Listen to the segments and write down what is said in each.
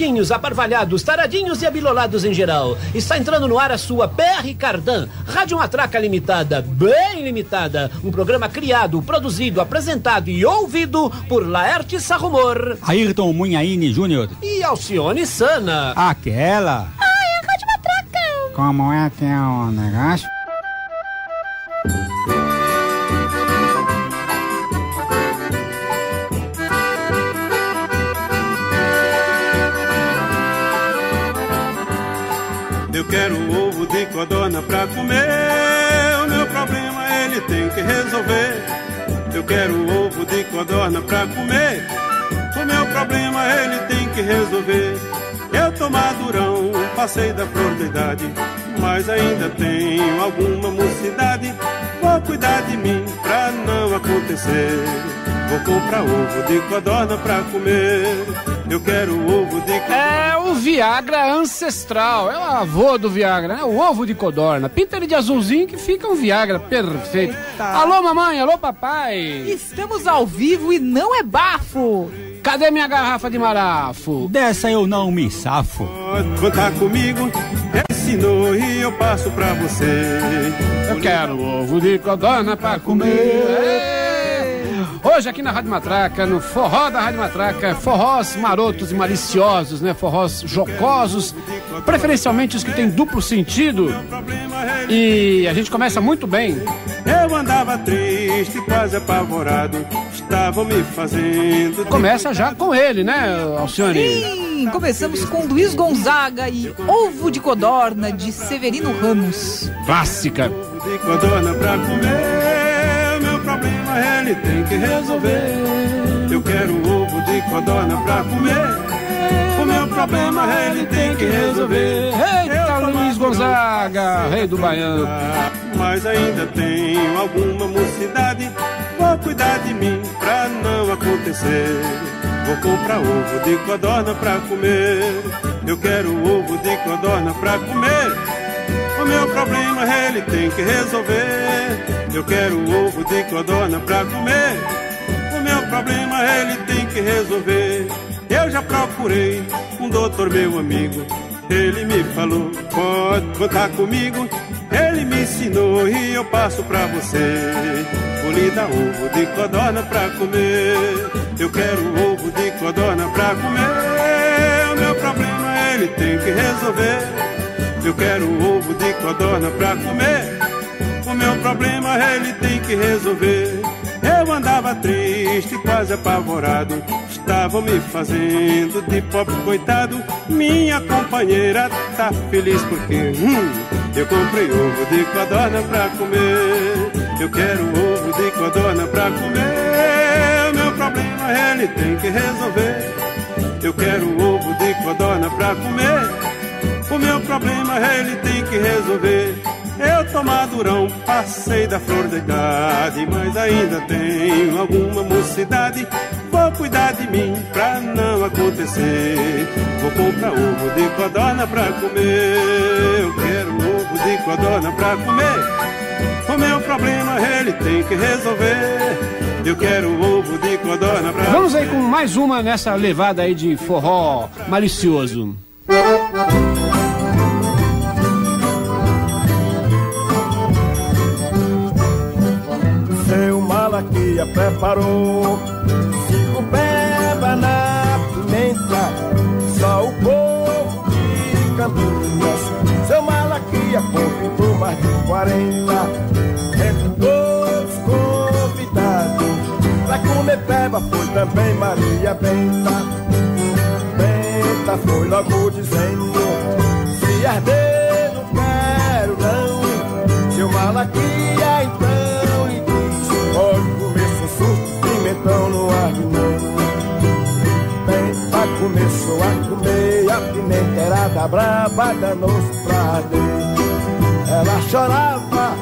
Aparvalhados, taradinhos e abilolados em geral. Está entrando no ar a sua BR Cardan, Rádio Matraca Limitada, bem limitada. Um programa criado, produzido, apresentado e ouvido por Laerte Sarrumor. Ayrton Munhaine Júnior. E Alcione Sana. Aquela. Ai, a Rádio Matraca. Como é que é o negócio? Pra comer. O meu problema ele tem que resolver. Eu quero ovo de codorna pra comer. O meu problema ele tem que resolver. Eu tô madurão, passei da flor da idade, mas ainda tenho alguma mocidade. Vou cuidar de mim pra não acontecer. Vou comprar ovo de codorna pra comer. Eu quero ovo de codorna. É o Viagra ancestral. É o avô do Viagra, né? O ovo de codorna. Pinta ele de azulzinho que fica um Viagra perfeito. Alô, mamãe, alô, papai. Estamos ao vivo e não é bafo. Cadê minha garrafa de marafo? Dessa eu não me safo. Contar comigo, ensinou e eu passo pra você. Eu quero ovo de codorna pra comer. Hoje aqui na Rádio Matraca, no forró da Rádio Matraca, forrós marotos e maliciosos, né? Forrós jocosos, preferencialmente os que têm duplo sentido. E a gente começa muito bem. Eu andava triste, quase apavorado. Estavam me fazendo. Começa já com ele, né, Alcione? Sim, começamos com Luiz Gonzaga e Ovo de Codorna de Severino Ramos. Clássica. de codorna pra comer. O meu problema ele tem que resolver. Eu quero ovo de codorna pra comer. O meu problema ele tem que resolver. Eita, Luiz Gonzaga, rei do Baiano. Mas ainda tenho alguma mocidade. Vou cuidar de mim pra não acontecer. Vou comprar ovo de codorna pra comer. Eu quero ovo de codorna pra comer. O meu problema ele tem que resolver. Eu quero ovo de codorna pra comer. O meu problema ele tem que resolver. Eu já procurei um doutor, meu amigo. Ele me falou, pode contar comigo. Ele me ensinou e eu passo pra você. Vou lhe dar ovo de codorna pra comer. Eu quero ovo de codorna pra comer. O meu problema ele tem que resolver. Eu quero ovo de codorna pra comer. O meu problema ele tem que resolver. Eu andava triste, quase apavorado. Estavam me fazendo de pobre coitado. Minha companheira tá feliz porque hum, eu comprei ovo de codorna pra comer. Eu quero ovo de codorna pra comer. O meu problema ele tem que resolver. Eu quero ovo de codorna pra comer. O meu problema ele tem que resolver. Eu tô madurão, passei da flor da idade, mas ainda tenho alguma mocidade. Vou cuidar de mim pra não acontecer. Vou comprar ovo de codorna pra comer. Eu quero ovo de codorna pra comer. O meu problema ele tem que resolver. Eu quero ovo de codorna pra Vamos aí com mais uma nessa levada aí de forró malicioso. Malaquia preparou cinco peba na pimenta, só o povo de Campinas. Seu Malaquia convidou mais de 40, entre todos convidados. Pra comer peba foi também Maria Benta. Benta foi logo dizendo: Se arder, não quero não. Seu Malaquia então sussurro, pimentão no ar de novo. Benta começou a comer, a pimenta era da braba, danou-se pra arder. Ela chorava,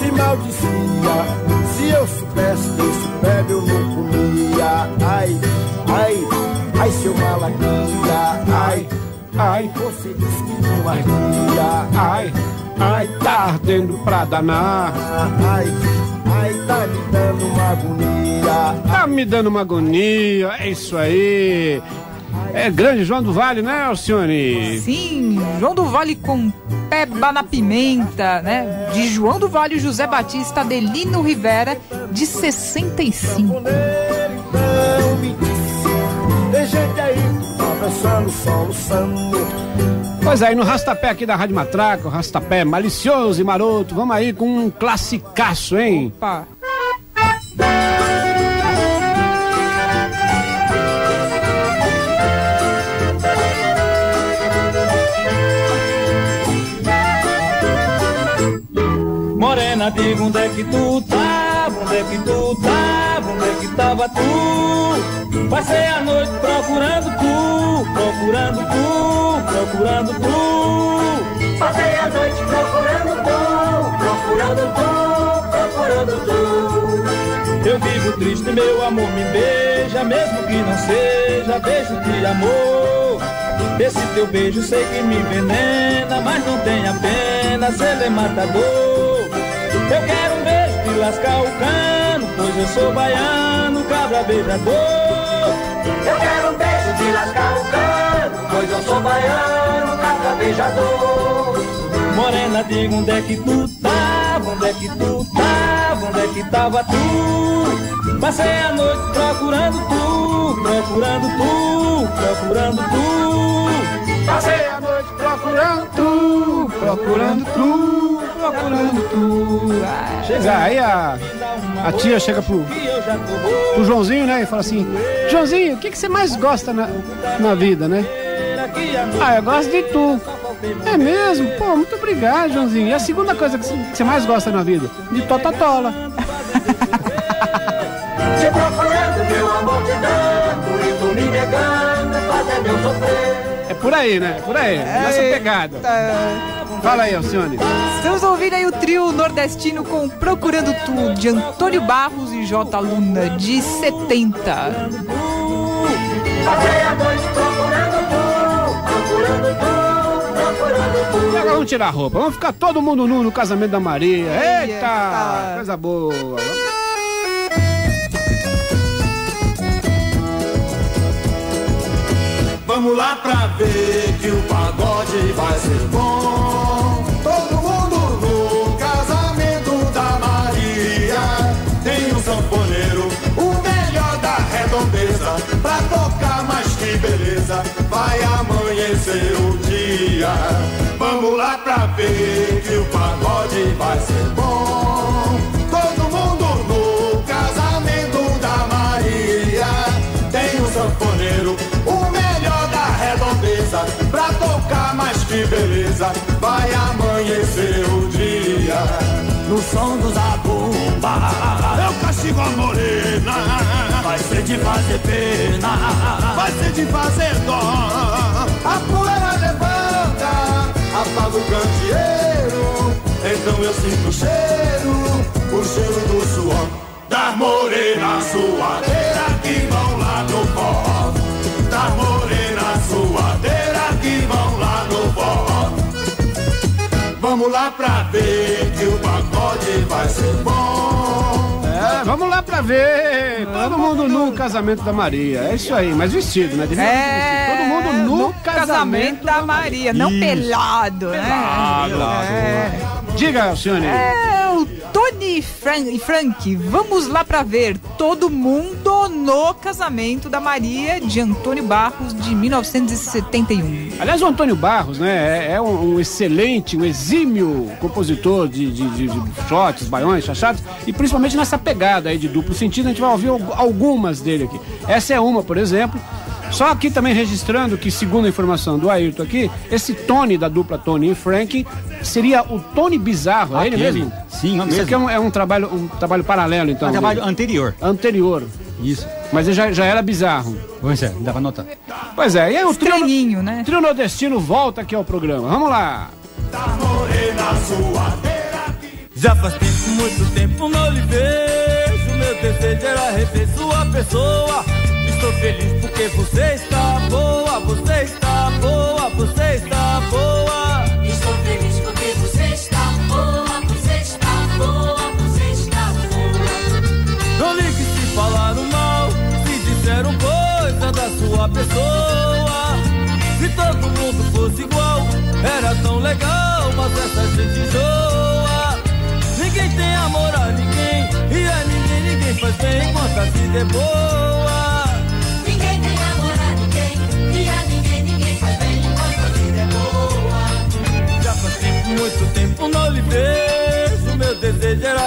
se maldizia. Se eu soubesse desse pé, eu não comia. Ai, ai, ai, seu malaquia. Ai, ai, você disse que não ardia. Ai, ai, tá ardendo pra danar. Ai, ai, tá me dando uma agonia. Tá me dando uma agonia, é isso aí. É grande João do Vale, né, Alcione? Sim, João do Vale com Peba na Pimenta, né? De João do Vale José Batista Adelino Rivera, de 65. Que tá dançando, soluçando. Pois aí, no rastapé aqui da Rádio Matraca, o rastapé malicioso e maroto, vamos aí com um classicaço, hein? Opa. Morena, diga onde é que tu tava, onde é que tu é que tava tu? Passei a noite procurando tu, procurando tu, procurando tu. Passei a noite procurando tu, procurando tu, procurando tu. Eu vivo triste, meu amor, me beija, mesmo que não seja beijo de amor. Esse teu beijo sei que me envenena, mas não tenha pena, se ele é matador. Eu quero um beijo de lascar o cano, pois eu sou baiano, cabra beijador. Eu quero um beijo de lascar o cano, pois eu sou baiano, cabra beijador. Morena, diga onde é que tu tava, onde é que tu tava, onde é que tava tu? Passei a noite procurando tu, procurando tu, procurando tu. Passei a noite procurando tu, procurando tu, procurando tu. Chega aí a, a tia chega pro, pro Joãozinho, né? E fala assim: Joãozinho, o que, que você mais gosta na, na vida, né? Ah, eu gosto de tu. É mesmo? Pô, muito obrigado, Joãozinho. E a segunda coisa que você- mais gosta na vida? De totatola. Te procurando, meu amor te dando, e tu me negando, fazendo eu sofrer. É por aí, né? É por aí. Nessa pegada. Fala aí, Alcione. Estamos ouvindo aí o trio nordestino com Procurando Tu, de Antônio Barros e J. Luna, de 70. Passei a noite procurando tu, procurando tu, procurando tu. E agora vamos tirar a roupa. Vamos ficar todo mundo nu no casamento da Maria. Eita! Eita. Coisa boa. Vamos lá pra ver que o pagode vai ser bom. Todo mundo no casamento da Maria. Tem um sanfoneiro, o melhor da redondeza. Pra tocar mais que beleza, vai amanhecer o dia. Vamos lá pra ver que o pagode vai ser bom. Que beleza, vai amanhecer o dia. No som do zabumba, eu castigo a morena. Vai ser de fazer pena, vai ser de fazer dó. A poeira levanta, apaga o candeeiro. Então eu sinto o cheiro, o cheiro do suor. Das morenas suadeira que vão Vamos lá pra ver que o pagode vai ser bom. É, vamos lá pra ver. Todo mundo nu no casamento da Maria. É isso aí, mas vestido, né? É. Todo mundo nu no casamento da Maria, não pelado, né? É. Diga, Alcione. É, o Tony e Frank, vamos lá pra ver todo mundo no casamento da Maria de Antônio Barros de 1971. Aliás, o Antônio Barros, né, é, é um, um excelente, um exímio compositor de, de, de, de shots, baiões, chachados, e principalmente nessa pegada aí de duplo sentido, a gente vai ouvir al- algumas dele aqui. Essa é uma, por exemplo. Só aqui também registrando que, segundo a informação do Ayrton aqui, esse Tony da dupla Tony e Frank seria o Tony Bizarro, é ele mesmo? Sim, é o Isso aqui é mesmo. um, é um trabalho, um trabalho paralelo, então. Um trabalho dele. anterior. anterior. Isso. Mas ele já, já era bizarro. Pois é, dá pra notar. Pois é, e aí o trio, né? trio nordestino volta aqui ao programa. Vamos lá. Suadeira que Já faz tempo, muito tempo não lhe vejo. Meu desejo era rever sua pessoa tô feliz porque você está boa, você está boa, você está boa. Estou feliz porque você está boa, você está boa, você está boa. Não ligue se falaram mal, se disseram coisa da sua pessoa. Se todo mundo fosse igual, era tão legal, mas essa gente zoa, Ninguém tem amor a ninguém, e a ninguém ninguém faz bem enquanto a se deboa.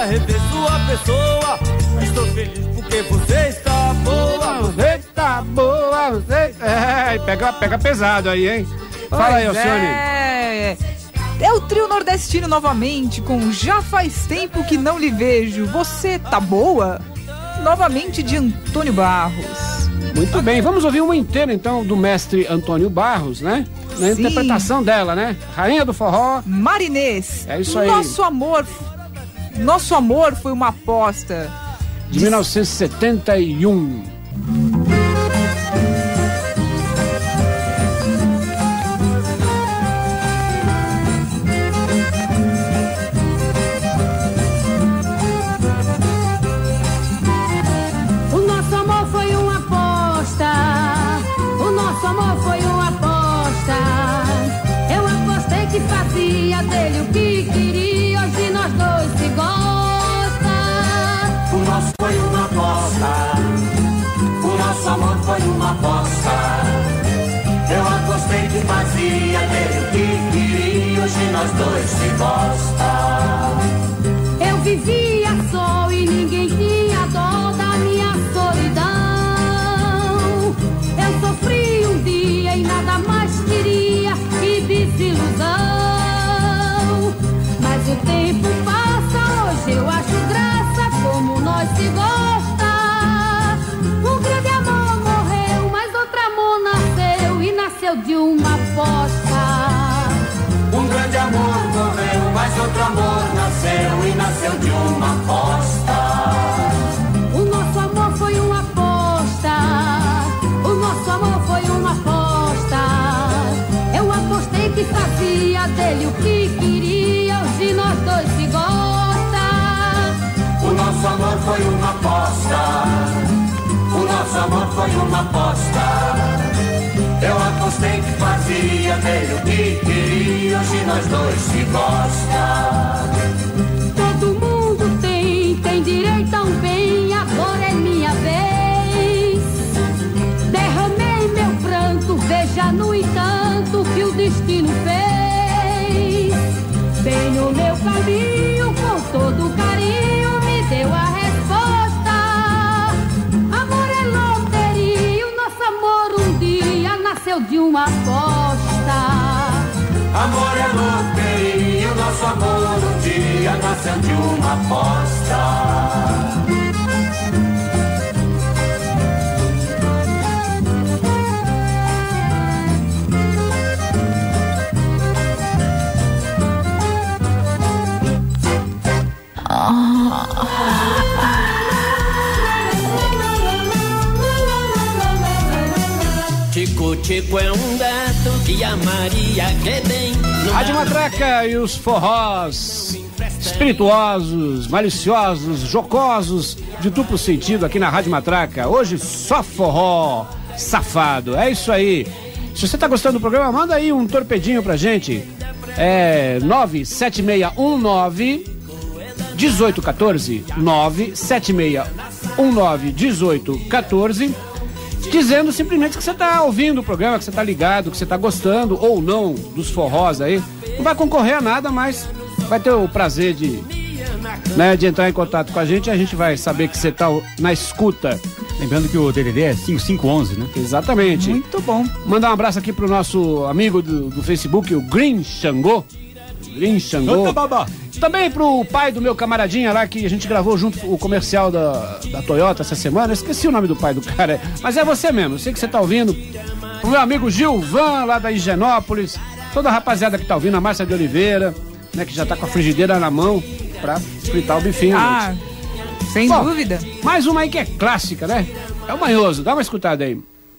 Era rever sua pessoa. Estou feliz porque você está boa. Você tá boa, você. É, pega, pega pesado aí, hein? Fala aí, Pois Alcione. É. É o trio nordestino novamente com Já faz tempo que não lhe vejo. Você tá boa? Novamente de Antônio Barros. Muito bem, vamos ouvir uma inteira então do mestre Antônio Barros, né? Na Sim. interpretação dela, né? Rainha do forró. Marinês. É isso aí. Nosso amor. Nosso amor foi uma aposta. De 1971. O nosso amor foi uma aposta. O nosso amor foi uma aposta. Eu apostei que fazia dele o que queria. Aposta. O nosso amor foi uma aposta. Eu apostei que fazia dele o que queria. Hoje nós dois se gosta. Eu vivia só e ninguém tinha dó da minha solidão. Eu sofri um dia e nada mais queria que desilusão. Mas o tempo passa, hoje eu acho graça como nós se gosta. Nasceu de uma aposta. Um grande amor morreu, mas outro amor nasceu e nasceu de uma aposta. O nosso amor foi uma aposta. O nosso amor foi uma aposta. Eu apostei que fazia dele o que queria. Hoje nós dois se gosta. O nosso amor foi uma aposta. O nosso amor foi uma aposta. Eu apostei que fazia dele o que queria. Hoje nós dois se gosta. Todo mundo tem, tem direito a um bem. Agora é minha vez. Derramei meu pranto, veja no entanto o que o destino fez. Bem no meu caminho, com todo carinho, nasceu de uma aposta. Amor é loteria, o nosso amor um dia nasceu de uma aposta. Tico é um gato que a Maria quer bem. Rádio Matraca e os forrós espirituosos, maliciosos, jocosos, de duplo sentido aqui na Rádio Matraca. Hoje só forró, safado. É isso aí. Se você tá gostando do programa, manda aí um torpedinho pra gente. É 97619 1814 97619 1814 dizendo simplesmente que você tá ouvindo o programa, que você tá ligado, que você tá gostando ou não dos forrós aí. Não vai concorrer a nada, mas vai ter o prazer de, né, de entrar em contato com a gente e a gente vai saber que você tá na escuta. Lembrando que o DDD é 5511, né? Exatamente. Muito bom. Mandar um abraço aqui pro nosso amigo do, do Facebook, o Green Xangô. Green Xangô. Santa Babá. Também pro pai do meu camaradinha lá, que a gente gravou junto o comercial da, da Toyota essa semana. Eu esqueci o nome do pai do cara. Mas é você mesmo, eu sei que você tá ouvindo. O meu amigo Gilvan, lá da Higienópolis. Toda a rapaziada que tá ouvindo, a Márcia de Oliveira, né, que já tá com a frigideira na mão pra fritar o bifinho. Ah, gente. sem Bom, dúvida. Mais uma aí que é clássica, né? É o manhoso, dá uma escutada aí.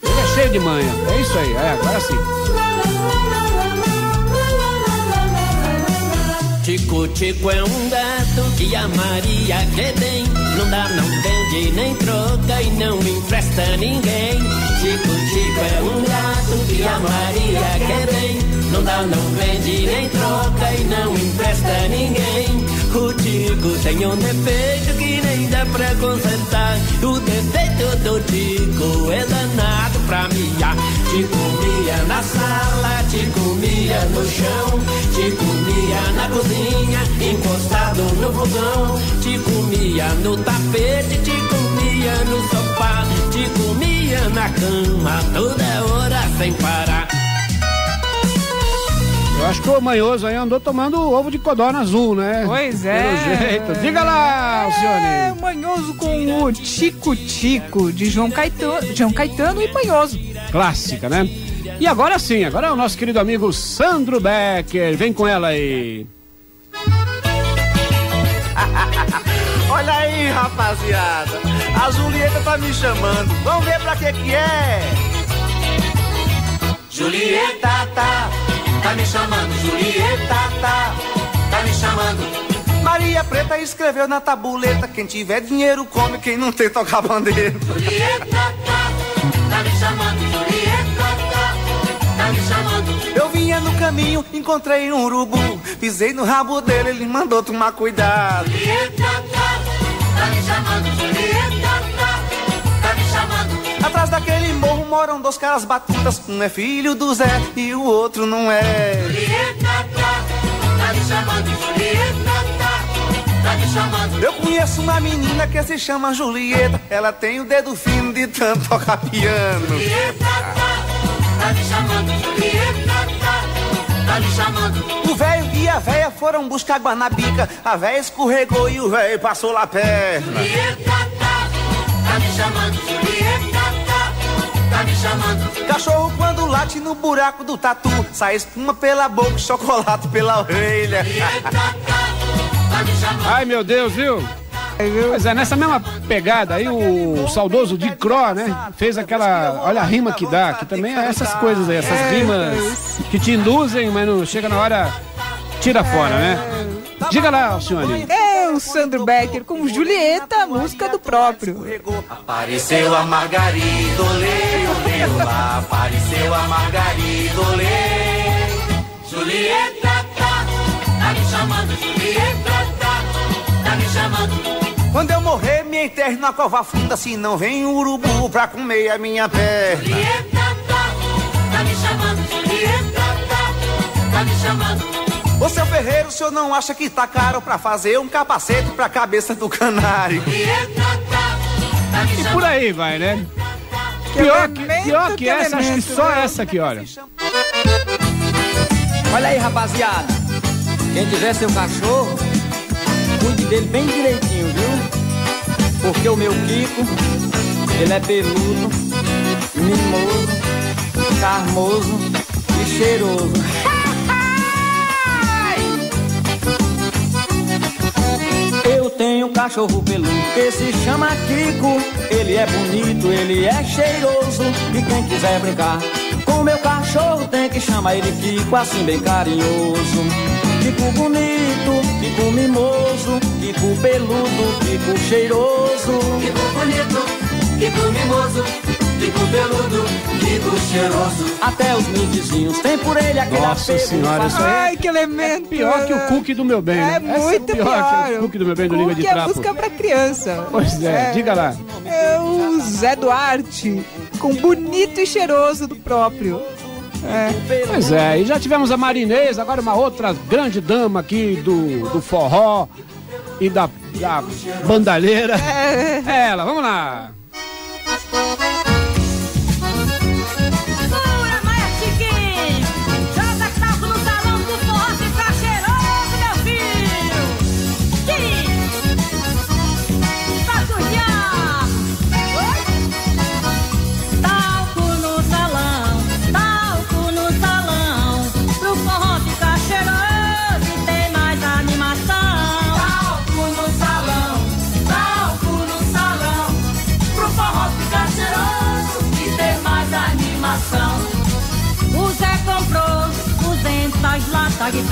Ele é cheio de manha. É isso aí, é, agora sim. Tico Tico é um gato que a Maria quer bem. Não dá, não vende, nem troca e não empresta ninguém. Tico Tico é um gato que a Maria quer bem. Não dá, não vende, nem troca e não empresta Tico tem um defeito que nem dá pra consertar. O defeito do Tico é danado pra miar. Te comia na sala, te comia no chão, te comia na cozinha, encostado no fogão, te comia no tapete, te comia no sofá, te comia na cama toda hora sem parar. Eu acho que o manhoso aí andou tomando ovo de codorna azul, né? Pois é. Pelo jeito. Diga lá, Alcione. É, manhoso com o Tico Tico de João Caetano, João Caetano e Manhoso. Clássica, né? E agora sim, agora é o nosso querido amigo Sandro Becker. Vem com ela aí. Olha aí, rapaziada. A Julieta tá me chamando. Vamos ver pra que que é. Julieta tá, tá me chamando. Julieta tá, tá me chamando. Maria Preta escreveu na tabuleta: quem tiver dinheiro come, quem não tem toca bandeira. Julieta tá, tá me chamando. Julieta tá, tá me chamando. Eu vinha no caminho, encontrei um urubu. Pisei no rabo dele, ele mandou tomar cuidado. Julieta tá, tá me chamando. Julieta tá, tá me chamando. Atrás daquele morro moram dois caras batutas. Um é filho do Zé e o outro não é. Julieta tá, tá me chamando. Julieta tá, tá me chamando. Eu conheço uma menina que se chama Julieta. Ela tem o dedo fino de tanto tocar piano. Julieta tá, tá me chamando. Julieta tá, tá me chamando. O velho e a véia foram buscar água na bica. A véia escorregou e o velho passou lá perna. Julieta tá, tá me chamando. Julieta tá, tá me chamando. Cachorro quando late no buraco do tatu, sai espuma pela boca, chocolate pela orelha. tá me chamando. Ai, meu Deus, viu? Pois é, nessa mesma pegada aí, o saudoso de Cro, né? Fez aquela. Olha a rima que dá, que também é essas coisas aí, essas rimas que te induzem, mas não chega na hora, tira fora, né? Diga lá, Alcione. É o Sandro Becker com Julieta, a música do próprio. Apareceu a Margarida, olê, olê, lá. Apareceu a Margarida, olê. Julieta tá, tá me chamando, Julieta tá, tá me chamando. Quando eu morrer, me enterre na cova funda, se não vem um urubu pra comer a minha perna. Julieta tá, tá me chamando, Julieta tá, tá me chamando. Ô seu Ferreiro, o senhor não acha que tá caro pra fazer um capacete pra cabeça do canário? E por aí vai, né? Pior que, pior que essa, acho que só essa aqui, olha. Olha aí, rapaziada. Quem tiver seu cachorro, cuide dele bem direitinho, viu? Porque o meu Kiko, ele é peludo, mimoso, charmoso e cheiroso. cachorro peludo que se chama Kiko. Ele é bonito, ele é cheiroso. E quem quiser brincar com meu cachorro tem que chamar ele Kiko, assim bem carinhoso. Kiko bonito, Kiko mimoso, Kiko peludo, Kiko cheiroso. Kiko bonito, Kiko mimoso, Peludo, cheiroso. Até os meus vizinhos tem por ele aquele Nossa apego senhora, isso aí Ai, que elemento. pior que o cookie do meu bem, É né? Essa muito pior, pior. que o cookie do meu bem do Língua de Que é Trapo. música pra criança. Pois é, diga lá. É o Zé Duarte com bonito e cheiroso do próprio. É. Pois é, e já tivemos a Marinês, agora uma outra grande dama aqui do, do forró e da, da bandalheira. É. Ela, vamos lá.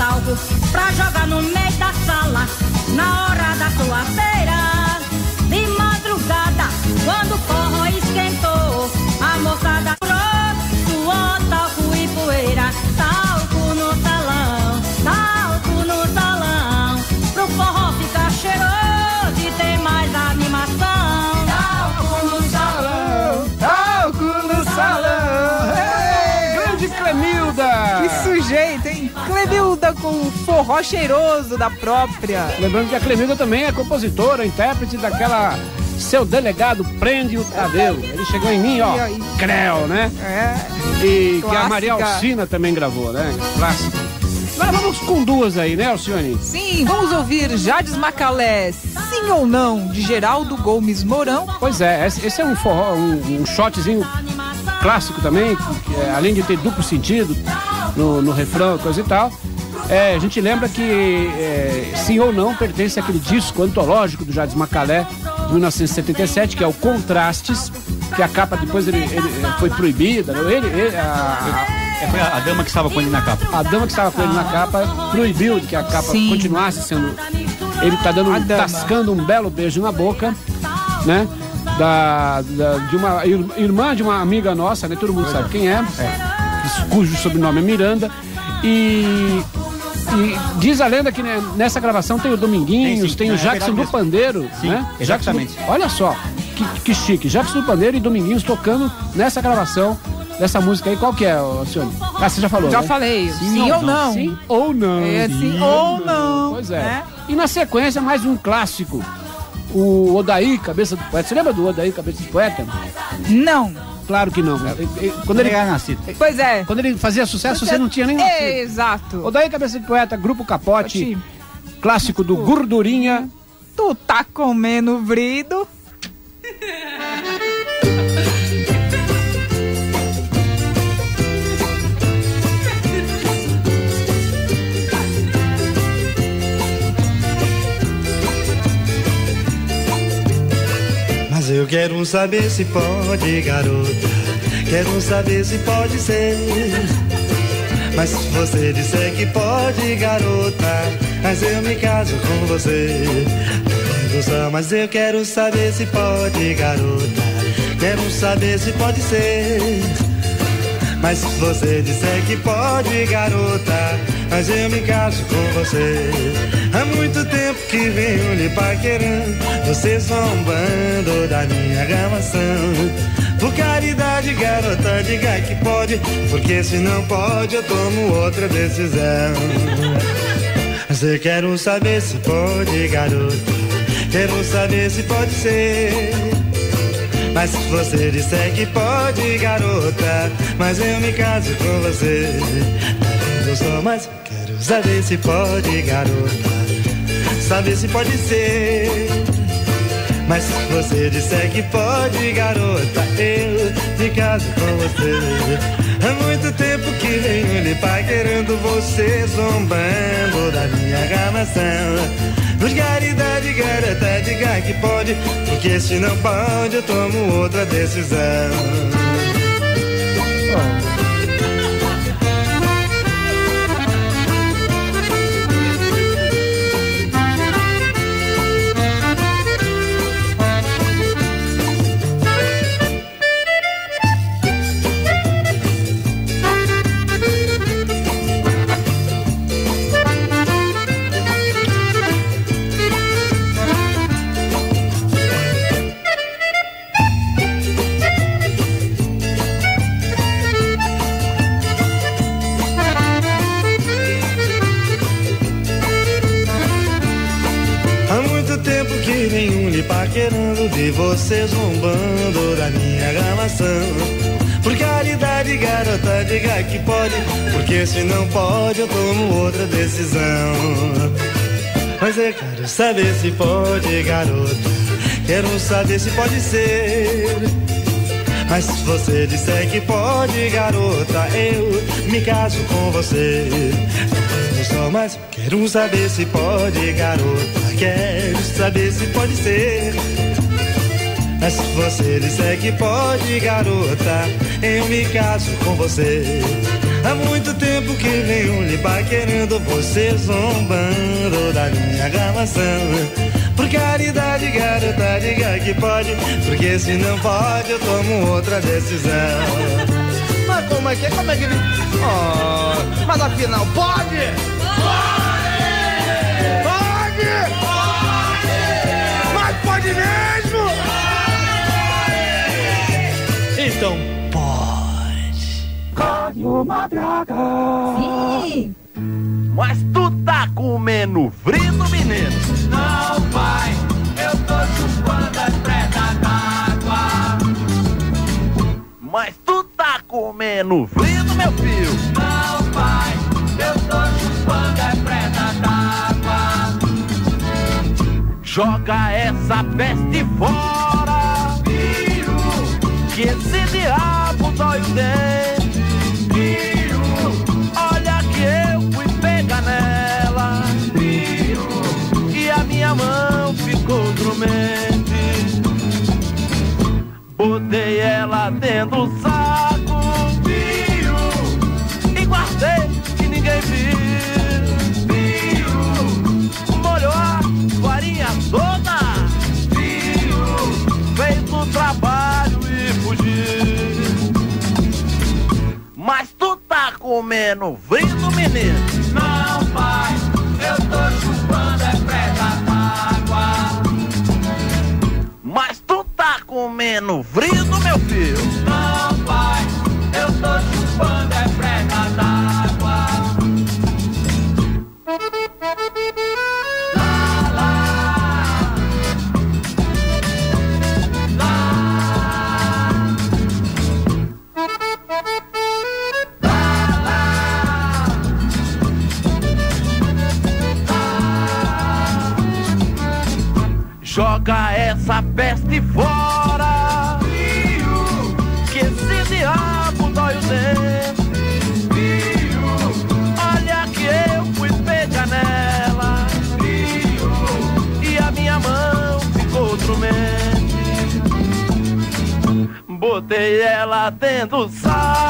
Talco pra jogar no meio da sala, na hora da sua forró cheiroso da própria. Lembrando que a Clemilda também é compositora, intérprete daquela Seu Delegado Prende o Tadeu. Ele chegou em mim, ó, E? Creu, né? É. E que a Clássica. Maria Alcina também gravou, né? Clássico. Agora vamos com duas aí, né, Alcione? Sim, vamos ouvir Jades Macalé, Sim ou Não, de Geraldo Gomes Mourão. Pois é, esse é um forró, um, um shotzinho clássico também, que, é, além de ter duplo sentido no, no refrão, coisa e tal. É, a gente lembra que é, Sim ou Não pertence àquele disco antológico do Jades Macalé, de 1977, que é o Contrastes, que a capa depois ele, ele foi proibida. Ele, ele- a, É, foi a, a dama que estava com ele na capa. a dama que estava com ele na capa proibiu que a capa Sim. continuasse sendo. Ele tá dando, tascando um belo beijo na boca, né? Da, da- de uma ir- irmã de uma amiga nossa, né? Todo mundo sabe quem é, cujo sobrenome é Miranda. E, e diz a lenda que né, nessa gravação tem o Dominguinhos, Tem tem, sim, o é Jackson verdade do. Pandeiro, Sim, né? Jackson do- exatamente. olha só, que, que chique. Jackson do Pandeiro e Dominguinhos tocando nessa gravação dessa música aí. Qual que é, Alcione? Ah, você já falou, Já né? falei, sim, ou não. Sim ou não. É sim ou não. Pois é. né? E na sequência, mais um clássico. O Odaí, Cabeça do Poeta. Você lembra do Odaí, Cabeça do Poeta? Não. Claro que não. Ele- ele- Quando ele, era nascido. Pois é. quando ele fazia sucesso, você não tinha nem nascido. É, exato. Odaí, Cabeça do Poeta, Grupo Capote, Pote. clássico do Gordurinha. Tu tá comendo vrido. Eu quero saber se pode, garota. Quero saber se pode ser. Mas se você disser que pode, garota, mas eu me caso com você. Mas eu quero saber se pode, garota. Quero saber se pode ser. Mas se você disser que pode, garota, mas eu me caso com você. Há muito tempo que venho lhe paquerando, você zombando da minha gravação. Por caridade, garota, diga que pode, porque se não pode, eu tomo outra decisão. Mas eu quero saber se pode, garota, quero saber se pode ser. Mas se você disser que pode, garota, mas eu me caso com você. Eu sou mais, quero saber se pode, garota, saber se pode ser. Mas se você disser que pode, garota, eu me caso com você. Há muito tempo que venho lhe paquerando você, zombando da minha gravação. Por caridade, garota, diga que pode, porque se não pode, eu tomo outra decisão. Há De você zombando da minha gravação Por caridade, garota, diga que pode Porque se não pode, eu tomo outra decisão Mas eu quero saber se pode, garota Quero saber se pode ser mas se você disser que pode, garota, eu me caso com você. Eu só mais quero saber se pode, garota. Quero saber se pode ser. Mas se você disser que pode, garota, eu me caso com você. Há muito tempo que venho lhe paquerando, você zombando da minha gravação. Por caridade, garota, diga que pode, porque se não pode, eu tomo outra decisão. Mas como é que é? Como é que ele. Oh, mas afinal, pode? Pode! Pode! Pode! Mas pode mesmo? Então, pode! Rádio Matraca. Sim. Mas tu tá comendo frito, menino? Não, pai, eu tô chupando as pretas d'água. Mas tu tá comendo frito, meu filho? Não, pai, eu tô chupando as pretas d'água. Joga essa peste fora. Que esse diabo dói o dente. Olha que eu fui pegar nela. E a minha mão ficou dormente. Botei ela dentro do saco, comendo frito, menino? Não, pai, eu tô chupando é preta d'água. Mas tu tá comendo frito, meu filho? Não, pai, eu tô chupando essa peste fora. Que esse diabo dói o filho. Olha que eu fui pegar nela. E a minha mão ficou dormente. Botei ela dentro do saco,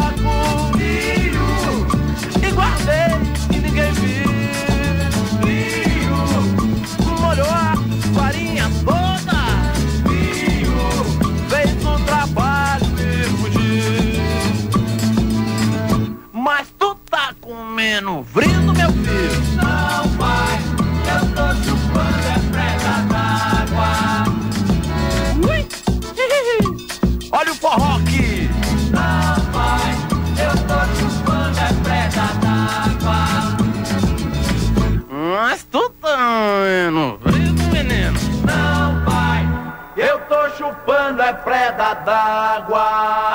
comendo frito, meu filho? Não, pai, eu tô chupando é preta d'água. Ui. Olha o forró aqui. Não, pai, eu tô chupando é preta d'água. Mas tu tá comendo frito, menino? Não, pai, Eu tô chupando é preda d'água.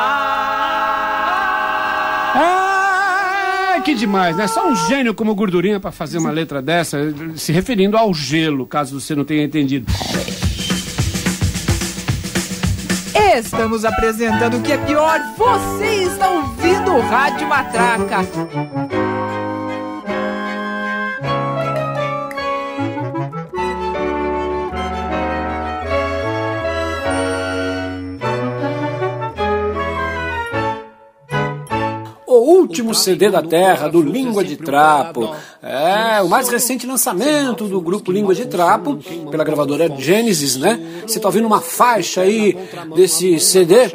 Demais, né? Só um gênio como gordurinha pra fazer uma letra dessa, se referindo ao gelo, caso você não tenha entendido. Estamos apresentando o que é pior. Você está ouvindo o Rádio Matraca. Último CD da Terra, do Língua de Trapo. É, o mais recente lançamento do grupo Língua de Trapo, pela gravadora Genesis, né? Você tá ouvindo uma faixa aí desse CD,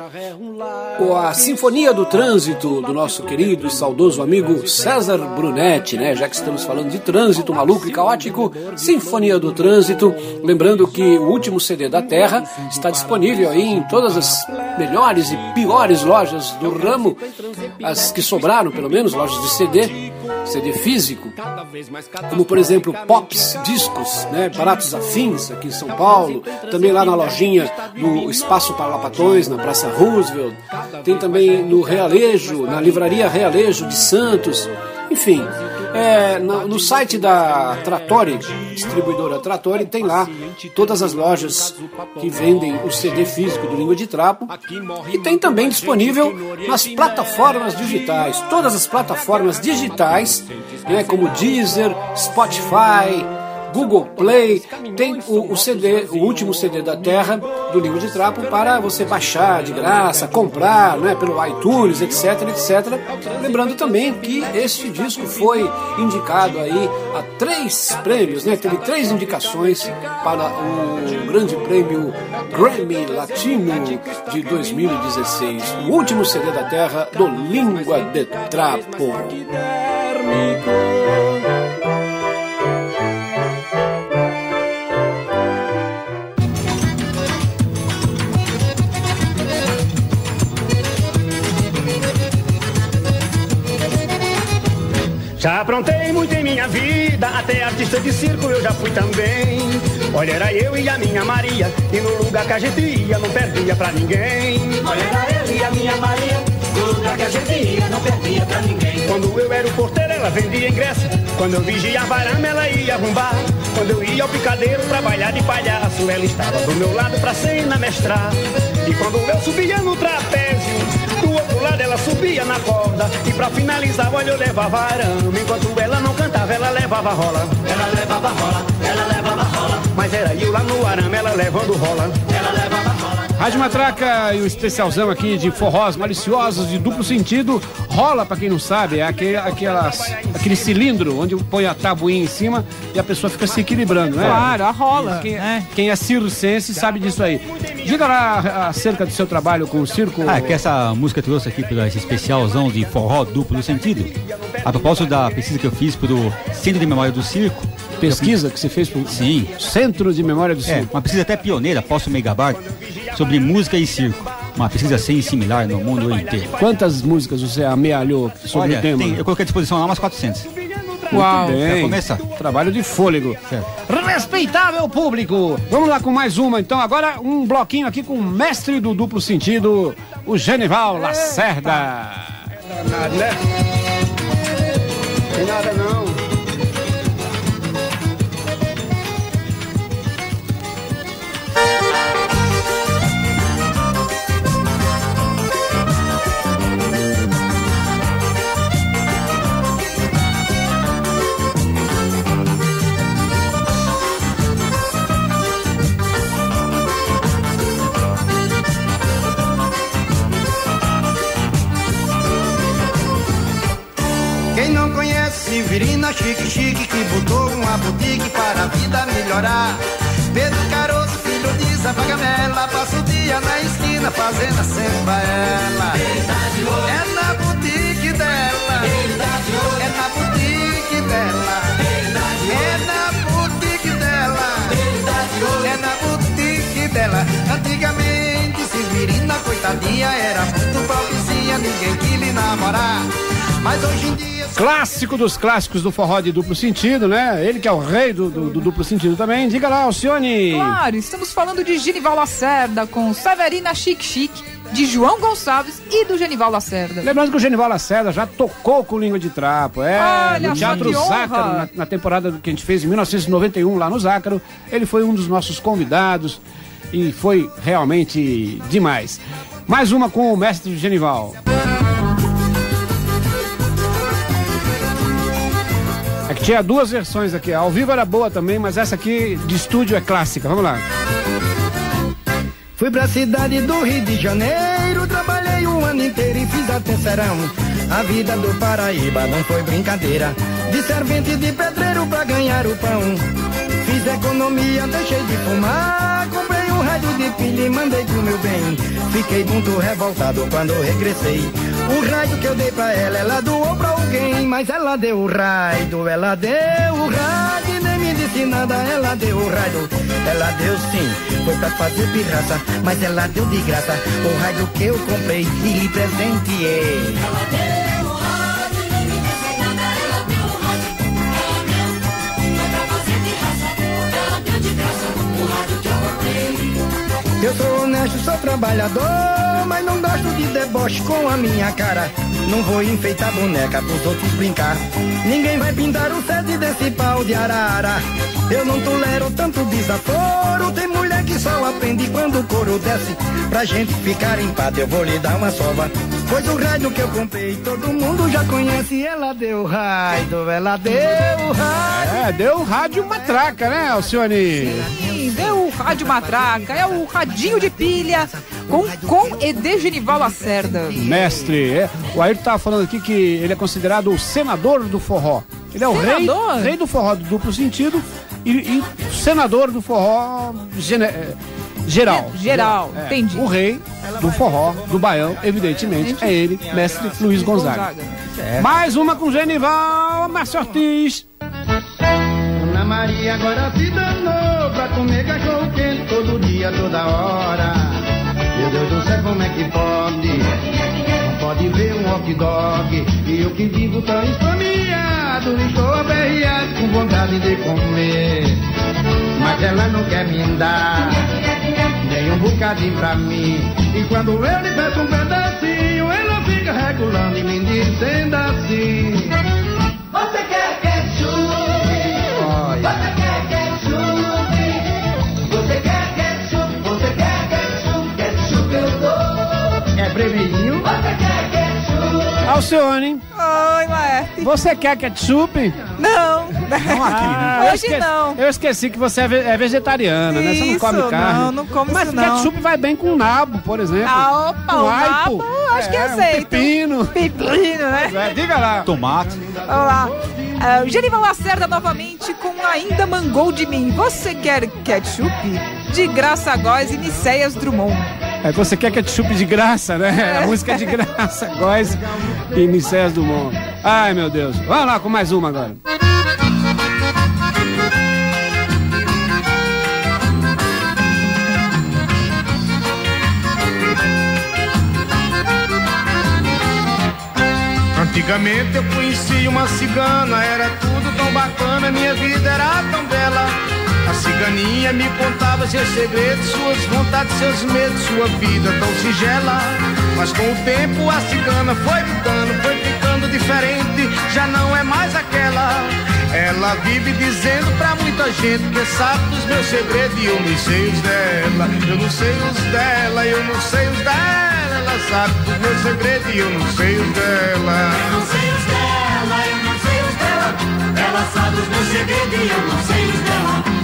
ou a Sinfonia do Trânsito, do nosso querido e saudoso amigo César Brunetti, né? Já que estamos falando de trânsito maluco e caótico, Sinfonia do Trânsito. Lembrando que o último CD da Terra está disponível aí em todas as melhores e piores lojas do ramo, as que sobraram, pelo menos, lojas de CD, CD físico, como por exemplo Pops Discos, né, Baratos Afins, aqui em São Paulo, também lá na lojinha do Espaço Parlapatões, na Praça Roosevelt, tem também no Realejo, na Livraria Realejo de Santos, enfim, é, no, no site da Trattori, distribuidora Trattori, tem lá todas as lojas que vendem o CD físico do Língua de Trapo. E tem também disponível nas plataformas digitais, todas as plataformas digitais, né, como Deezer, Spotify, Google Play, tem o, o, CD, o último CD da Terra do Língua de Trapo para você baixar de graça, comprar, né, pelo iTunes, etc, etc. Lembrando também que este disco foi indicado aí a três prêmios, né, teve três indicações para o Grande Prêmio Grammy Latino de 2016, o último CD da Terra do Língua de Trapo. Já aprontei muito em minha vida, até artista de circo eu já fui também. Olha, era eu e a minha Maria, e no lugar que a gente ia não perdia pra ninguém. Olha, era eu e a minha Maria, no lugar que a gente ia, não perdia pra ninguém. Quando eu era o porteiro, ela vendia ingresso. Quando eu vigiava arame, ela ia arrumar. Quando eu ia ao picadeiro trabalhar de palhaço, ela estava do meu lado pra cena mestrar. E quando eu subia no trapézio, do outro lado ela subia na corda. E pra finalizar, olha, eu levava arame. Enquanto ela não cantava, ela levava rola. Ela levava rola, ela levava rola, Mas era eu lá no arame, ela levando rola. ela levava rola. Rádio Matraca e o especialzão aqui de forrós maliciosos de duplo sentido. Rola, pra quem não sabe, é aquele, aquelas, aquele cilindro onde põe a tabuinha em cima e a pessoa fica se equilibrando, né? Claro, a rola. Quem, quem é circense sabe disso aí. Diga lá acerca do seu trabalho com o circo. Ah, que essa música trouxe aqui para esse especialzão de forró duplo sentido. A propósito da pesquisa que eu fiz pro Centro de Memória do Circo. Pesquisa que você fez pro Sim. Centro de Memória do É, Circo. uma pesquisa até pioneira, posso me gabar, sobre música e circo. Uma pesquisa sem similar no mundo inteiro. Quantas músicas você amealhou sobre Olha, o tema? tem- eu coloquei à disposição lá umas 400. Uau, Quer bem. começar? Trabalho de fôlego. Respeitável público. Vamos lá com mais uma, então. Agora um bloquinho aqui com o mestre do duplo sentido, o Genival Lacerda. Danado, né? Tem nada não. Severina Chique Chique que botou uma boutique para a vida melhorar. Pedro Caroço, filho de Zapagamela, passa o dia na esquina fazendo a ela. É na boutique dela. É na boutique dela. É na boutique dela. É na boutique dela. Antigamente, Severina, coitadinha, era muito pobrezinha, ninguém quis lhe namorar. Mas hoje em dia. Clássico dos clássicos do forró de duplo sentido, né? Ele que é o rei do, do- do duplo sentido também. Diga lá, Alcione. Claro, estamos falando de Genival Lacerda com Severina Chique Chique, de João Gonçalves e do Genival Lacerda. Lembrando que o Genival Lacerda já tocou com língua de trapo. É, Olha no Teatro. Zácaro, na, na temporada que a gente fez em 1991 lá no Zácaro. Ele foi um dos nossos convidados e foi realmente demais. Mais uma com o mestre Genival. Tinha duas versões aqui. Ao vivo era boa também, mas essa aqui de estúdio é clássica. Vamos lá. Fui pra cidade do Rio de Janeiro, trabalhei um ano inteiro e fiz até serão. A vida do Paraíba não foi brincadeira, de servente de pedreiro pra ganhar o pão. Fiz economia, deixei de fumar, comprei um rádio de pilha e mandei pro meu bem. Fiquei muito revoltado quando regressei. O raio que eu dei pra ela, ela doou pra alguém, mas ela deu o raio, ela deu o raio e nem me disse nada, ela deu o raio. Ela deu sim, foi pra fazer pirraça, mas ela deu de graça o raio que eu comprei e lhe presenteei. Eu sou honesto, sou trabalhador, mas não gosto de deboche com a minha cara. Não vou enfeitar boneca pros outros brincar. Ninguém vai pintar o sede desse pau de arara. Eu não tolero tanto desaforo. Tem mulher que só aprende quando o couro desce. Pra gente ficar em eu vou lhe dar uma sova. Pois o rádio que eu comprei, todo mundo já conhece. Ela deu raio, ela deu raio. É, deu rádio matraca, né, Alcione? Rádio matraca, é o radinho de pilha com, com e de Genival Lacerda. Mestre, é. O Ayrton tava falando aqui que ele é considerado o senador do forró. Ele é o rei, Senador? rei do forró do duplo sentido e, e senador do forró gene- é, geral. É, geral, entendi. O rei do forró, do baião, evidentemente, é ele, mestre Luiz Gonzaga. Mais uma com Genival, Márcio Ortiz. Ana Maria agora se comer cachorro quente todo dia, toda hora. Meu Deus do céu, como é que pode? Não pode ver um hot dog e eu que vivo tão esfomeado. estou aperreado com vontade de comer. Mas ela não quer me dar nem um bocadinho pra mim. E quando eu lhe peço um pedacinho, ela fica regulando e me dizendo assim: Você quer É brevinho? Você quer ketchup? Alcione, Oi, Laerte. você quer ketchup? Não. Não aqui, né? Hoje eu esqueci, não. Eu esqueci que você é ve- é vegetariana, né? Você não Isso, come carne. não, não como Mas isso, não. ketchup vai bem com nabo, por exemplo. Ah, opa, com o aipo. nabo, acho que É, um aceito. pepino. Pepino, né? É, diga lá. Tomate. Vamos lá. Uh, Genival Lacerda novamente com Ainda Mangou de Mim. Você quer ketchup? De graça góis e Niceias Drummond. É, você quer ketchup de graça, né? A música é de graça, Góis e do Mundo. Ai, meu Deus. Vamos lá com mais uma agora. Antigamente eu conheci uma cigana, era tudo tão bacana, minha vida era tão bela. Ciganinha me contava seus segredos, suas vontades, seus medos, sua vida tão singela. Mas com o tempo a cigana foi mudando, foi ficando diferente, já não é mais aquela. Ela vive dizendo pra muita gente que sabe dos meus segredos e eu não sei os dela. Eu não sei os dela, eu não sei os dela. Ela sabe dos meus segredos e eu não sei os dela. Eu não sei os dela, eu não sei os dela. Ela sabe os meus segredos e eu não sei os dela.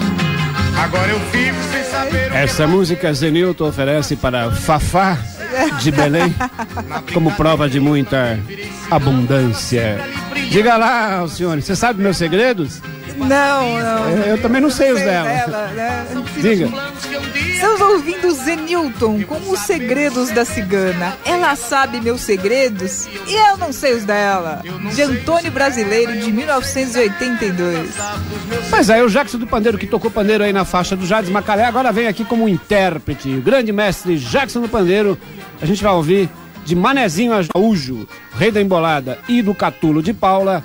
Agora eu fico sem saber o que Essa música Zenilton oferece para Fafá de Belém como prova de muita abundância. Diga lá, Alcione, você sabe meus segredos? Não, não. É, Eu também não sei os Sei dela. né? Diga. Estamos ouvindo Zenilton com os segredos da cigana. Ela sabe meus segredos e eu não sei os dela. De Antônio Brasileiro, de 1982. Mas aí o Jackson do Pandeiro, que tocou pandeiro aí na faixa do Jades Macalé, agora vem aqui como intérprete. O grande mestre Jackson do Pandeiro. A gente vai ouvir de Manezinho a Jaújo, Rei da Embolada e do Catulo de Paula.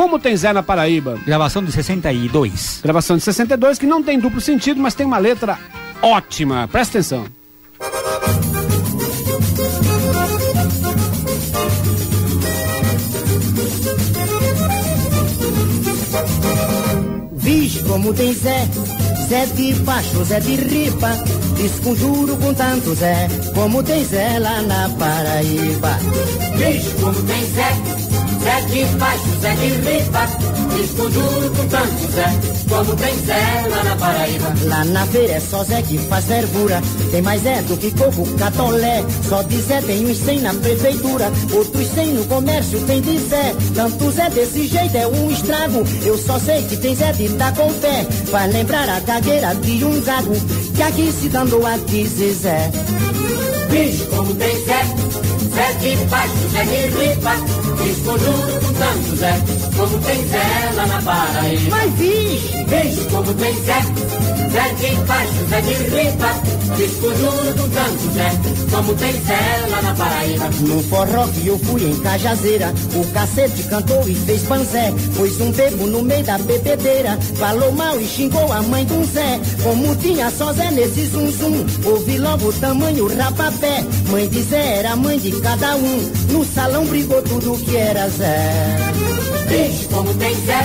Como tem Zé na Paraíba? Gravação de 62. Gravação de 62, que não tem duplo sentido, mas tem uma letra ótima. Presta atenção. Vixe, como tem Zé, Zé de baixo, Zé de ripa, desconjuro com tanto Zé, como tem Zé lá na Paraíba. Vixe, como tem Zé, Zé de baixo, Zé de ripa. Desconjuro com tanto Zé, como tem Zé lá na Paraíba. Lá na feira é só Zé que faz fervura, tem mais Zé do que coco catolé. Só de Zé tem uns 100 na prefeitura, outros 100 no comércio tem de Zé. Tanto Zé desse jeito é um estrago, eu só sei que tem Zé de dar com pé. Faz lembrar a gagueira de um gago, que aqui se dando a dizer Zé. Vixe, como tem Zé, Zé de baixo, Zé de ripa. Desconjuro com tanto Zé, como tem Zé lá na Paraíba. Mas vixe, vixe, como tem Zé, Zé de baixo, Zé de ripa. Desconjuro com tanto Zé, como tem Zé lá na Paraíba. No forró que eu fui em Cajazeira, o cacete cantou e fez panzé. Pôs um bebo no meio da bebedeira, falou mal e xingou a mãe do Zé. Como tinha só Zé nesse zum zum, ouvi logo o tamanho rapapé. Mãe de Zé era mãe de cada um, no salão brigou tudo que era Zé. Vixe, como tem Zé,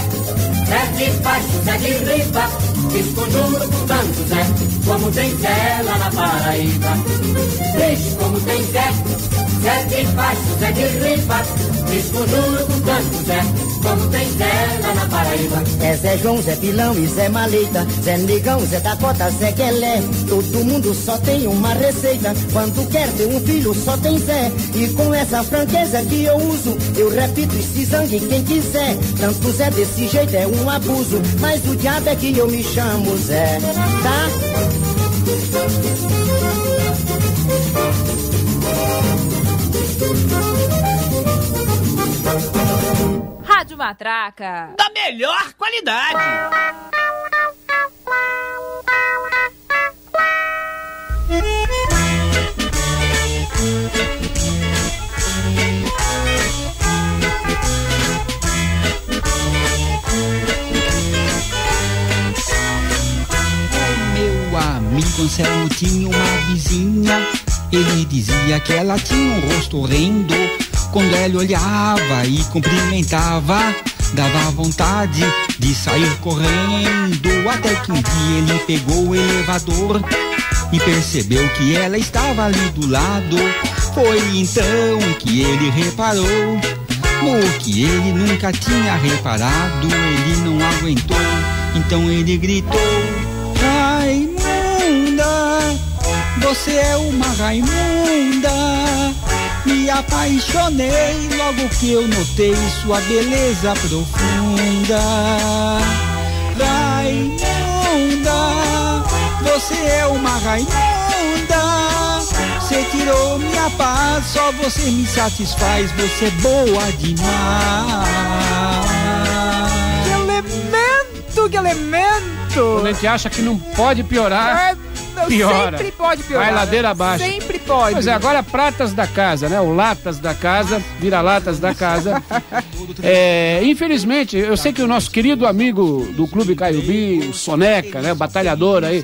Zé de baixo, Zé de ripa. Desconjuro com tanto Zé, como tem Zé lá na Paraíba. Vixe, como tem Zé, Zé de baixo, Zé de ripa. Desconjuro com tanto Zé, como tem Zé na Paraíba. É Zé João, Zé Pilão e Zé Maleta, Zé Negão, Zé Dakota, Zé Guelé. Todo mundo só tem uma receita. Quando quer ter um filho, só tem Zé. E com essa franqueza que eu uso, eu repito esse zangue quem quiser. Tanto Zé desse jeito é um abuso. Mas o diabo é que eu me chamo Zé, tá? Rádio Matraca. Da melhor qualidade. Meu amigo Anselmo tinha uma vizinha. Ele dizia que ela tinha um rosto horrendo quando ela olhava e cumprimentava, dava vontade de sair correndo. Até que um dia ele pegou o elevador e percebeu que ela estava ali do lado. Foi então que ele reparou no que ele nunca tinha reparado. Ele não aguentou, então ele gritou: Raimunda, você é uma Raimunda. Me apaixonei logo que eu notei sua beleza profunda. Raimunda, você é uma Raimunda. Você tirou minha paz, só você me satisfaz. Você é boa demais. Que elemento, que elemento! Quando a gente acha que não pode piorar, É, não, piora. Sempre pode piorar. Vai ladeira abaixo. Sempre pode. Pois é, agora pratas da casa, né? O latas da casa, vira-latas da casa. É, infelizmente, eu sei que o nosso querido amigo do Clube Caiubi, o Soneca, né? O batalhador aí,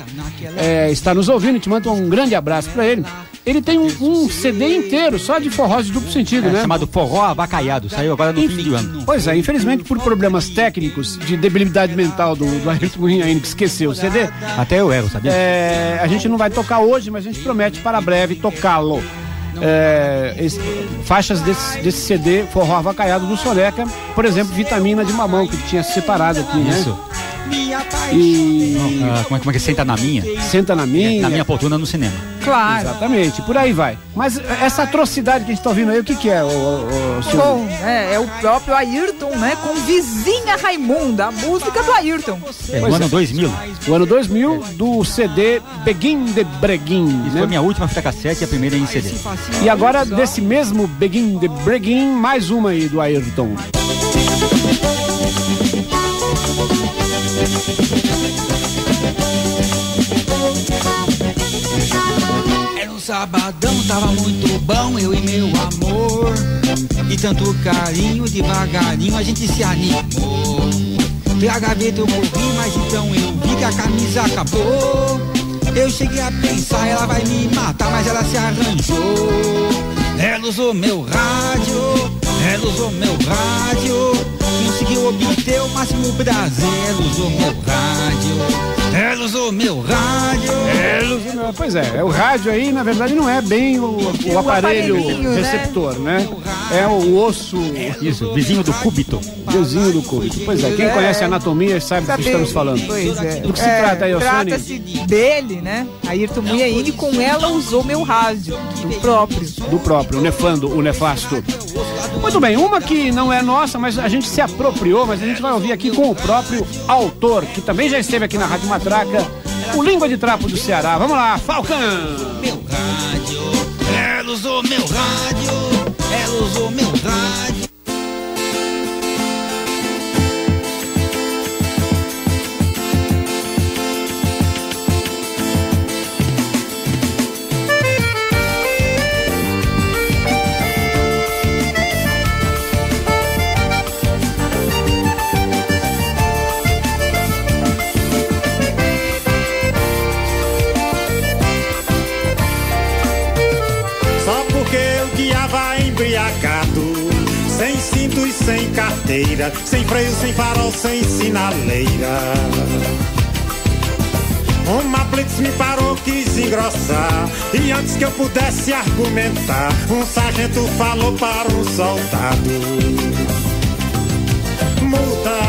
é, está nos ouvindo. Te mando um grande abraço pra ele. Ele tem um, um CD inteiro só de forrós de duplo sentido, É, né? chamado Forró Abacaiado. Saiu agora no fim do ano. Pois é, infelizmente por problemas técnicos de debilidade mental do, do Ayrton Munhaine, que esqueceu o CD, Até eu erro, sabia? é, a gente não vai tocar hoje, mas a gente promete para breve tocá-lo. É, faixas desse, desse CD Forró Avacaiado do Soneca, por exemplo, Vitamina de Mamão, que tinha se separado aqui, né? Isso. E Ah, como, é, como é que senta na minha? senta na minha. Na minha poltrona no cinema. Claro. Exatamente, por aí vai. Mas essa atrocidade que a gente tá ouvindo aí, o que que é, o, o, o senhor? Bom, é, é o próprio Ayrton, né? Com Vizinha Raimunda, a música do Ayrton. É, Pois no ano é. 2000. O ano 2000 do CD Begin de Breguin, Isso né? foi minha última fita cassete e a primeira em CD. E agora, desse mesmo Begin de Breguin, mais uma aí do Ayrton. Era um sabadão, tava muito bom, eu e meu amor. E tanto carinho, devagarinho a gente se animou. Pela gaveta eu corri, mas então eu vi que a camisa acabou. Eu cheguei a pensar, ela vai me matar, mas ela se arranjou. Ela usou meu rádio, ela usou meu rádio. Conseguiu obter o máximo prazer, ela usou meu rádio. Ela usou meu rádio. Ela usou meu- Pois é, é o rádio aí, na verdade, não é bem o, o aparelho né? receptor, né? É o osso. Isso, vizinho do cúbito. Vizinho do cúbito. Pois é, quem É. conhece a anatomia sabe do que estamos falando. Pois é. Do que se É, trata aí? Trata-se dele, né? Ayrton Munhaine, com ela usou meu rádio, do próprio. do próprio, o nefando, o nefasto. Muito bem, uma que não é nossa, mas a gente se apropriou, mas a gente vai ouvir aqui com o próprio autor, que também já esteve aqui na Rádio Matraca, o Língua de Trapo do Ceará. Vamos lá, Falcão! Meu rádio, ela usou meu rádio, ela sem carteira Sem freio, sem farol, sem sinaleira. Uma blitz me parou, quis engrossar E antes que eu pudesse argumentar Um sargento falou para um soldado. Multa,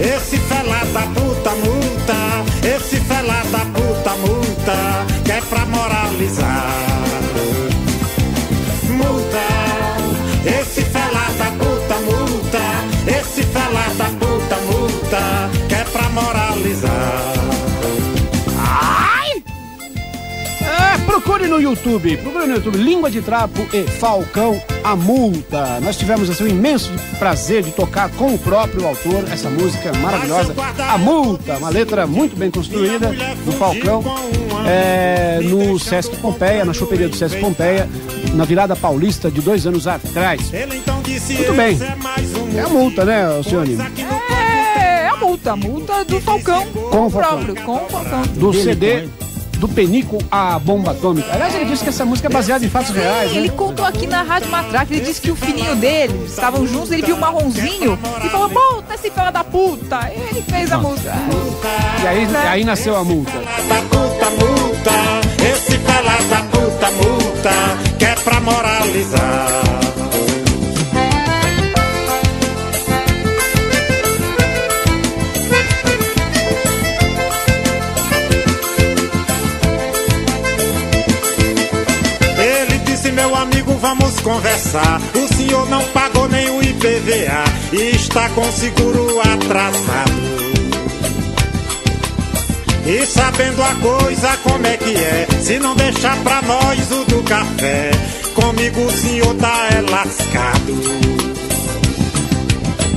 esse fela da puta multa Esse fela da puta multa Ai! É, procure no YouTube, procure no YouTube Língua de Trapo e Falcão a Multa. Nós tivemos assim, o imenso prazer de tocar com o próprio autor essa música maravilhosa, A Multa, uma letra muito bem construída do Falcão, é, no Sesc Pompeia, na choperia do Sesc Pompeia, na virada paulista de dois anos atrás. Então disse: Muito bem. "Esse é um É a multa, né, Alcione? É, a multa, multa do Falcão. Com o próprio, com o Falcão. Do CD do Penico à Bomba Atômica. Aliás, ele disse que essa música é baseada em fatos reais, né? Ele contou aqui na Rádio Matraca, ele disse que o filhinho dele, estavam juntos, ele viu o marronzinho e falou, puta, esse fela da puta. E ele fez a música. E aí, aí nasceu a multa. puta multa, esse fela da puta multa, que é pra moralizar. Conversar. O senhor não pagou nem o IPVA e está com seguro atrasado. E sabendo a coisa como é que é, se não deixar pra nós o do café, comigo o senhor tá é lascado.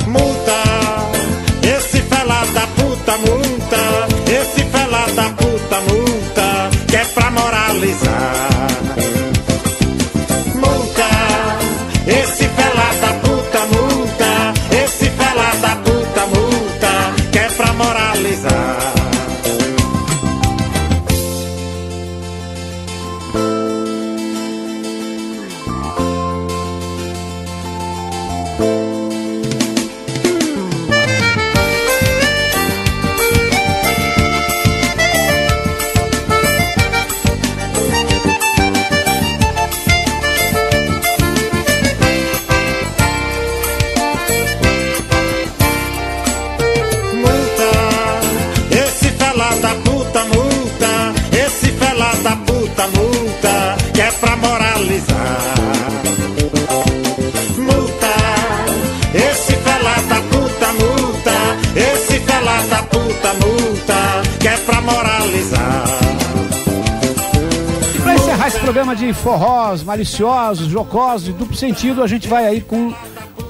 Multa, esse fela da puta multa, esse fela forrós, maliciosos, jocosos, de duplo sentido, a gente vai aí com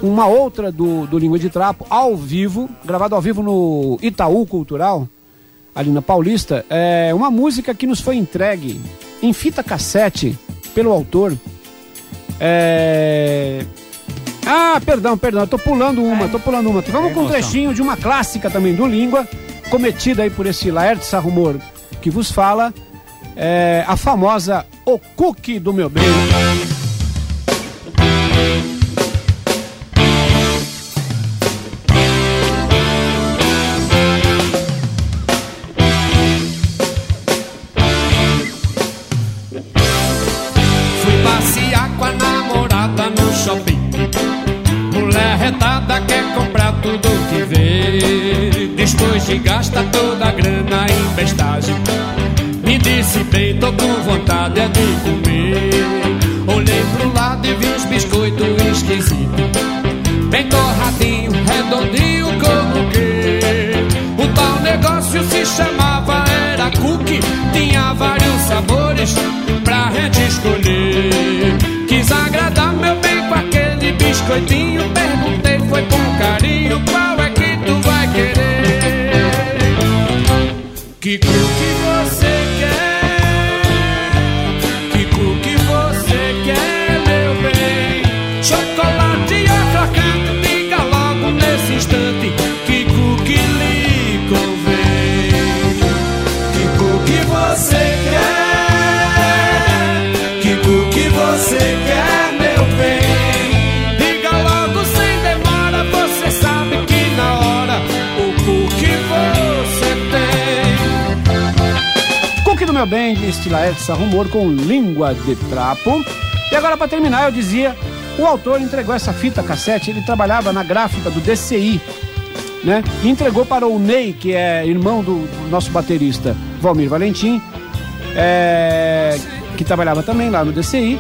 uma outra do, do Língua de Trapo, ao vivo, gravado ao vivo no Itaú Cultural, ali na Paulista. É uma música que nos foi entregue em fita cassete pelo autor. É... Ah, perdão, perdão, eu tô pulando uma, tô pulando uma. Vamos com um trechinho de uma clássica também do Língua, cometida aí por esse Laerte Sarrumor que vos fala, é, a famosa O Cookie do Meu Bem. Fui passear com a namorada no shopping. Mulher retada quer comprar tudo que vê. Depois de gastar toda tô com vontade é de comer. Olhei pro lado e vi uns biscoitos esquisitos. Bem torradinho, redondinho como que. O tal negócio se chamava era cookie. Tinha vários sabores pra gente escolher. Quis agradar meu bem com aquele biscoitinho. Perguntei, foi com carinho, qual é que tu vai querer? Que cookie De Estilaete Rumor com língua de trapo. E agora, para terminar, eu dizia: o autor entregou essa fita cassete, ele trabalhava na gráfica do DCI, né? E entregou para o Ney, que é irmão do, do nosso baterista Valmir Valentim, é, que trabalhava também lá no DCI.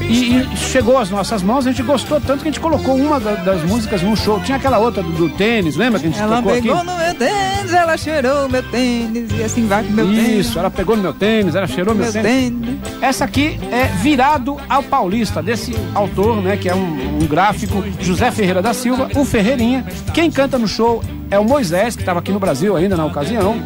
E, e chegou às nossas mãos, a gente gostou tanto que a gente colocou uma da- das músicas num show. Tinha aquela outra do, do tênis, lembra que a gente Ela tocou aqui? pegou no meu tênis, ela cheirou meu tênis e assim vai com meu tênis. Isso, ela pegou no meu tênis, ela cheirou meu, Meu tênis. Essa aqui é Virado ao Paulista, desse autor, né, que é um, um gráfico, José Ferreira da Silva, o Ferreirinha. Quem canta no show é o Moisés, que estava aqui no Brasil ainda na ocasião.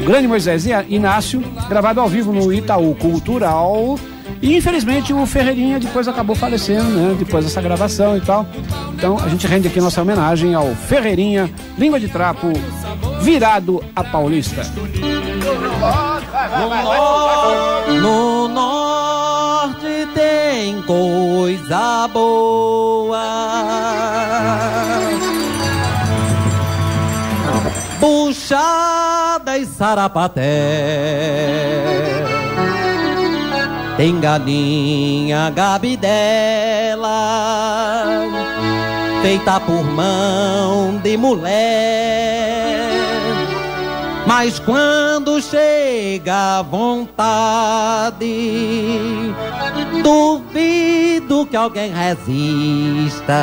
O grande Moisés Inácio, gravado ao vivo no Itaú Cultural. E infelizmente o Ferreirinha depois acabou falecendo, né? Depois dessa gravação e tal. Então a gente rende aqui nossa homenagem ao Ferreirinha, língua de trapo virado a paulista. No norte tem coisa boa. Puxada e sarapaté. Tem galinha gabidela, feita por mão de mulher. Mas quando chega a vontade, duvido que alguém resista.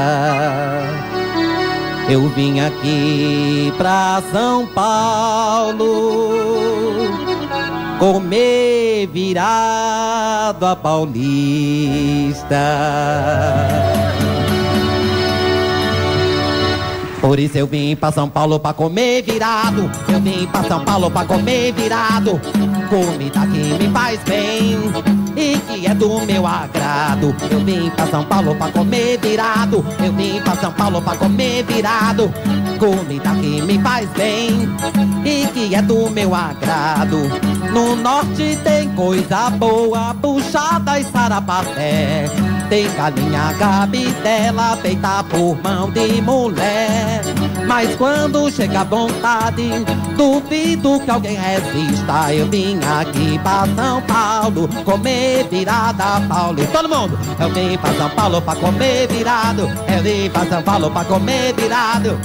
Eu vim aqui pra São Paulo comer virado a paulista. Por isso eu vim pra São Paulo pra comer virado. Eu vim pra São Paulo pra comer virado. Comida que me faz bem e que é do meu agrado. Eu vim pra São Paulo pra comer virado. Eu vim pra São Paulo pra comer virado. Comida que me faz bem e que é do meu agrado. No norte tem coisa boa, puxada e sarapaté. Tem galinha gabidela feita por mão de mulher. Mas quando chega a vontade, duvido que alguém resista. Eu vim aqui pra São Paulo comer virada Paulo. Todo mundo! Eu vim pra São Paulo pra comer virado. Eu vim pra São Paulo pra comer virado.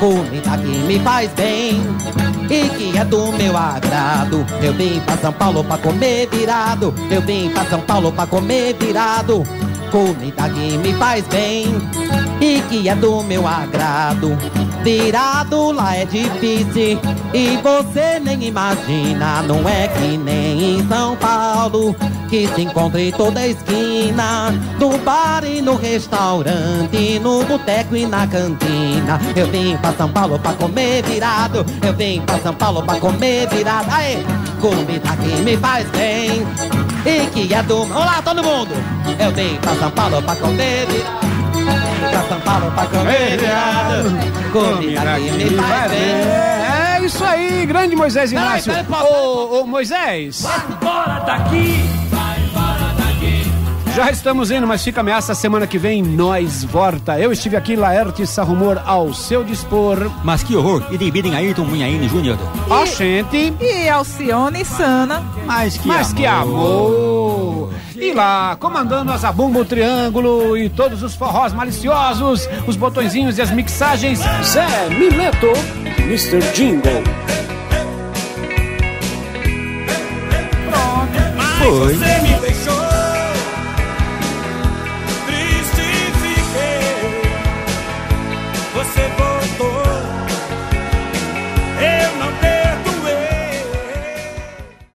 Comida que me faz bem e que é do meu agrado. Eu vim pra São Paulo pra comer virado. Eu vim pra São Paulo pra comer virado. Comida que me faz bem e que é do meu agrado. Virado lá é difícil e você nem imagina. Não é que nem em São Paulo que se encontra em toda esquina. No bar e no restaurante, no boteco e na cantina. Eu vim pra São Paulo pra comer virado. Eu vim pra São Paulo pra comer virado. Aê! Comida que me faz bem e que é do. Olá, todo mundo! Eu vim pra São Paulo pra comer virado. Pra São Paulo pra comer virado. Comida que me faz bem. É isso aí, grande Moisés Inácio. Ô, ô, Moisés, Vai embora daqui! Já estamos indo, mas fica ameaça semana que vem, nós volta. Eu estive aqui, Laerte Sarrumor, ao seu dispor. Mas que horror! E dividem Ayrton Munhaine Júnior. Ó, gente. E Alcione Sana. Mas que Mas que amor! E lá, comandando a Zabumba, o Triângulo e todos os forrós maliciosos, os botõezinhos e as mixagens, Zé Mileto, Mr. Jingle. Mas Foi. você